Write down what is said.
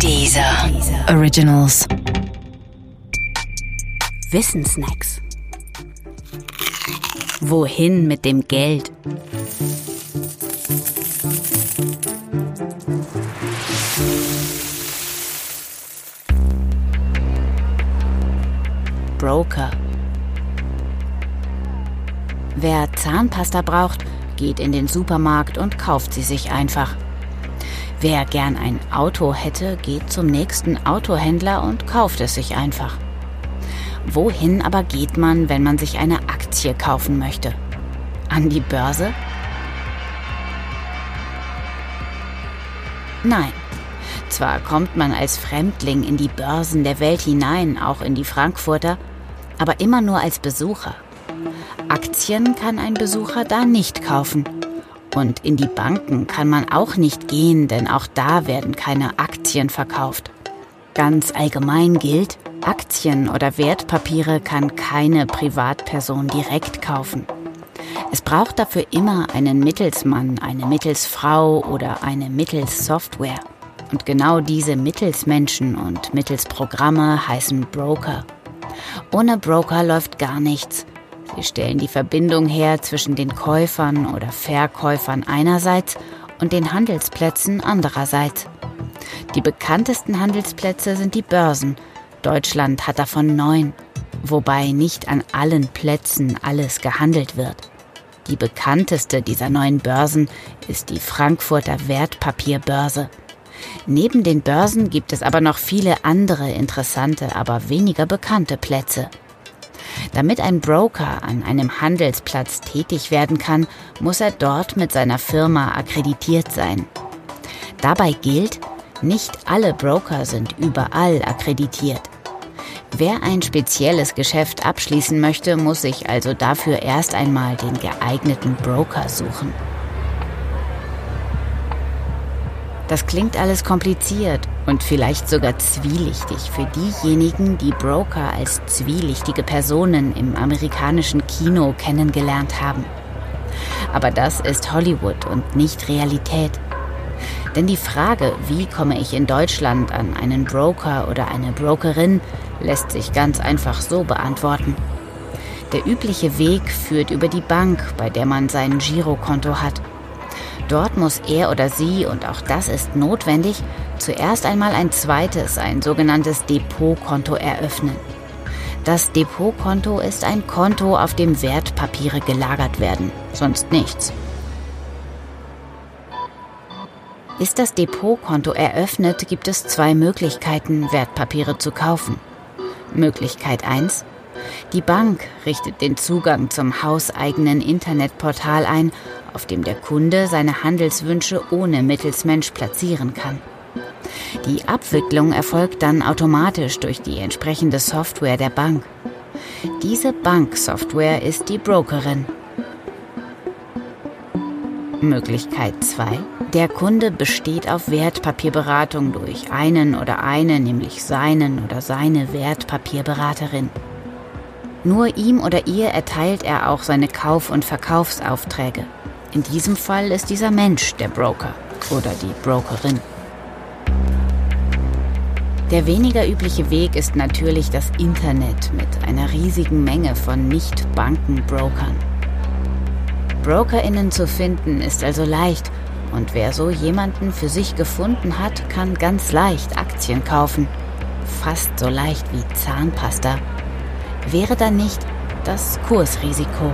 Dieser Originals. Wissensnacks. Wohin mit dem Geld? Broker. Wer Zahnpasta braucht, geht in den Supermarkt und kauft sie sich einfach. Wer gern ein Auto hätte, geht zum nächsten Autohändler und kauft es sich einfach. Wohin aber geht man, wenn man sich eine Aktie kaufen möchte? An die Börse? Nein. Zwar kommt man als Fremdling in die Börsen der Welt hinein, auch in die Frankfurter, aber immer nur als Besucher. Aktien kann ein Besucher da nicht kaufen. Und in die Banken kann man auch nicht gehen, denn auch da werden keine Aktien verkauft. Ganz allgemein gilt, Aktien oder Wertpapiere kann keine Privatperson direkt kaufen. Es braucht dafür immer einen Mittelsmann, eine Mittelsfrau oder eine Mittelssoftware. Und genau diese Mittelsmenschen und Mittelsprogramme heißen Broker. Ohne Broker läuft gar nichts. Sie stellen die Verbindung her zwischen den Käufern oder Verkäufern einerseits und den Handelsplätzen andererseits. Die bekanntesten Handelsplätze sind die Börsen. Deutschland hat davon neun, wobei nicht an allen Plätzen alles gehandelt wird. Die bekannteste dieser neuen Börsen ist die Frankfurter Wertpapierbörse. Neben den Börsen gibt es aber noch viele andere interessante, aber weniger bekannte Plätze. Damit ein Broker an einem Handelsplatz tätig werden kann, muss er dort mit seiner Firma akkreditiert sein. Dabei gilt, nicht alle Broker sind überall akkreditiert. Wer ein spezielles Geschäft abschließen möchte, muss sich also dafür erst einmal den geeigneten Broker suchen. Das klingt alles kompliziert und vielleicht sogar zwielichtig für diejenigen, die Broker als zwielichtige Personen im amerikanischen Kino kennengelernt haben. Aber das ist Hollywood und nicht Realität. Denn die Frage, wie komme ich in Deutschland an einen Broker oder eine Brokerin, lässt sich ganz einfach so beantworten. Der übliche Weg führt über die Bank, bei der man sein Girokonto hat. Dort muss er oder sie, und auch das ist notwendig, zuerst einmal ein zweites, ein sogenanntes Depotkonto eröffnen. Das Depotkonto ist ein Konto, auf dem Wertpapiere gelagert werden, sonst nichts. Ist das Depotkonto eröffnet, gibt es zwei Möglichkeiten, Wertpapiere zu kaufen. Möglichkeit 1. Die Bank richtet den Zugang zum hauseigenen Internetportal ein, auf dem der Kunde seine Handelswünsche ohne Mittelsmensch platzieren kann. Die Abwicklung erfolgt dann automatisch durch die entsprechende Software der Bank. Diese Banksoftware ist die Brokerin. Möglichkeit 2. Der Kunde besteht auf Wertpapierberatung durch einen oder eine, nämlich seinen oder seine Wertpapierberaterin. Nur ihm oder ihr erteilt er auch seine Kauf- und Verkaufsaufträge. In diesem Fall ist dieser Mensch der Broker oder die Brokerin. Der weniger übliche Weg ist natürlich das Internet mit einer riesigen Menge von Nicht-Banken-Brokern. Brokerinnen zu finden ist also leicht und wer so jemanden für sich gefunden hat, kann ganz leicht Aktien kaufen. Fast so leicht wie Zahnpasta. Wäre dann nicht das Kursrisiko